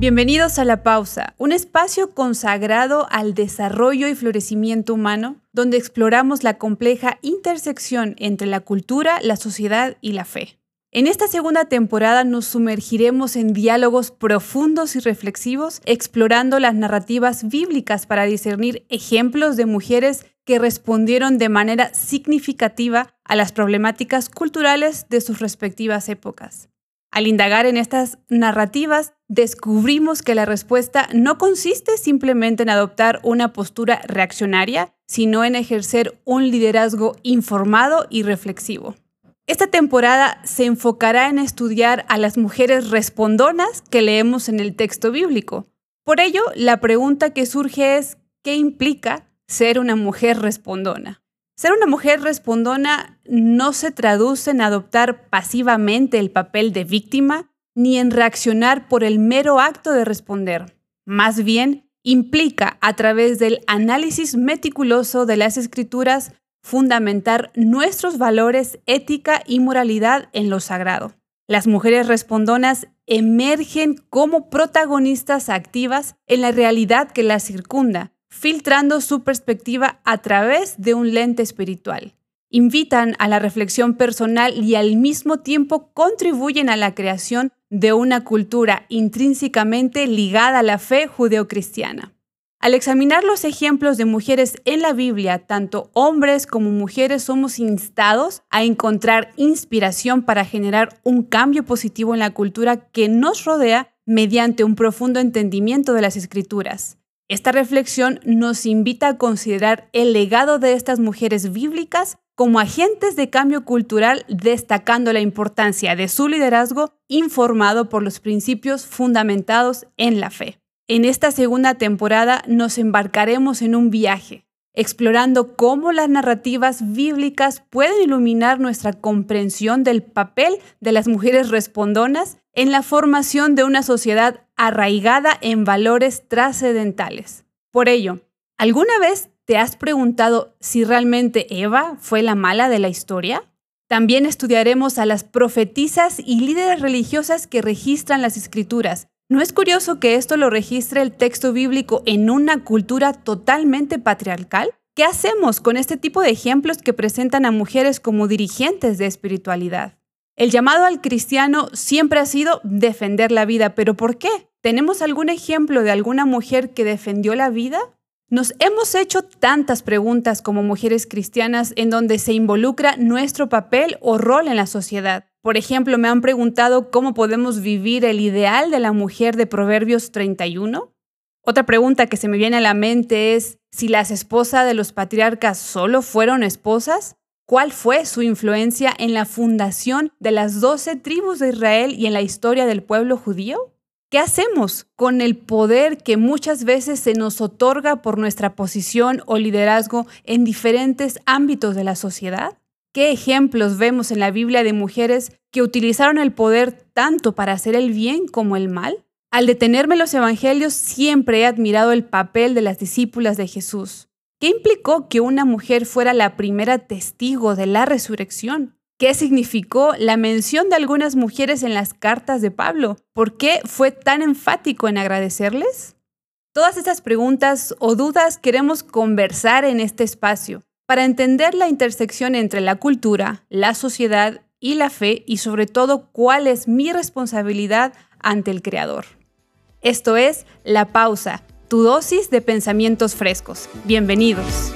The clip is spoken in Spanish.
Bienvenidos a La Pausa, un espacio consagrado al desarrollo y florecimiento humano, donde exploramos la compleja intersección entre la cultura, la sociedad y la fe. En esta segunda temporada nos sumergiremos en diálogos profundos y reflexivos, explorando las narrativas bíblicas para discernir ejemplos de mujeres que respondieron de manera significativa a las problemáticas culturales de sus respectivas épocas. Al indagar en estas narrativas, descubrimos que la respuesta no consiste simplemente en adoptar una postura reaccionaria, sino en ejercer un liderazgo informado y reflexivo. Esta temporada se enfocará en estudiar a las mujeres respondonas que leemos en el texto bíblico. Por ello, la pregunta que surge es, ¿qué implica ser una mujer respondona? Ser una mujer respondona no se traduce en adoptar pasivamente el papel de víctima ni en reaccionar por el mero acto de responder. Más bien, implica, a través del análisis meticuloso de las escrituras, fundamentar nuestros valores, ética y moralidad en lo sagrado. Las mujeres respondonas emergen como protagonistas activas en la realidad que las circunda, filtrando su perspectiva a través de un lente espiritual. Invitan a la reflexión personal y al mismo tiempo contribuyen a la creación de una cultura intrínsecamente ligada a la fe judeocristiana. Al examinar los ejemplos de mujeres en la Biblia, tanto hombres como mujeres somos instados a encontrar inspiración para generar un cambio positivo en la cultura que nos rodea mediante un profundo entendimiento de las escrituras. Esta reflexión nos invita a considerar el legado de estas mujeres bíblicas como agentes de cambio cultural, destacando la importancia de su liderazgo informado por los principios fundamentados en la fe. En esta segunda temporada nos embarcaremos en un viaje, explorando cómo las narrativas bíblicas pueden iluminar nuestra comprensión del papel de las mujeres respondonas en la formación de una sociedad arraigada en valores trascendentales. Por ello, ¿alguna vez te has preguntado si realmente Eva fue la mala de la historia? También estudiaremos a las profetisas y líderes religiosas que registran las escrituras. ¿No es curioso que esto lo registre el texto bíblico en una cultura totalmente patriarcal? ¿Qué hacemos con este tipo de ejemplos que presentan a mujeres como dirigentes de espiritualidad? El llamado al cristiano siempre ha sido defender la vida, pero ¿por qué? ¿Tenemos algún ejemplo de alguna mujer que defendió la vida? Nos hemos hecho tantas preguntas como mujeres cristianas en donde se involucra nuestro papel o rol en la sociedad. Por ejemplo, me han preguntado cómo podemos vivir el ideal de la mujer de Proverbios 31. Otra pregunta que se me viene a la mente es si las esposas de los patriarcas solo fueron esposas ¿Cuál fue su influencia en la fundación de las doce tribus de Israel y en la historia del pueblo judío? ¿Qué hacemos con el poder que muchas veces se nos otorga por nuestra posición o liderazgo en diferentes ámbitos de la sociedad? ¿Qué ejemplos vemos en la Biblia de mujeres que utilizaron el poder tanto para hacer el bien como el mal? Al detenerme en los evangelios siempre he admirado el papel de las discípulas de Jesús. ¿Qué implicó que una mujer fuera la primera testigo de la resurrección? ¿Qué significó la mención de algunas mujeres en las cartas de Pablo? ¿Por qué fue tan enfático en agradecerles? Todas estas preguntas o dudas queremos conversar en este espacio para entender la intersección entre la cultura, la sociedad y la fe y sobre todo cuál es mi responsabilidad ante el Creador. Esto es La Pausa tu dosis de pensamientos frescos. Bienvenidos.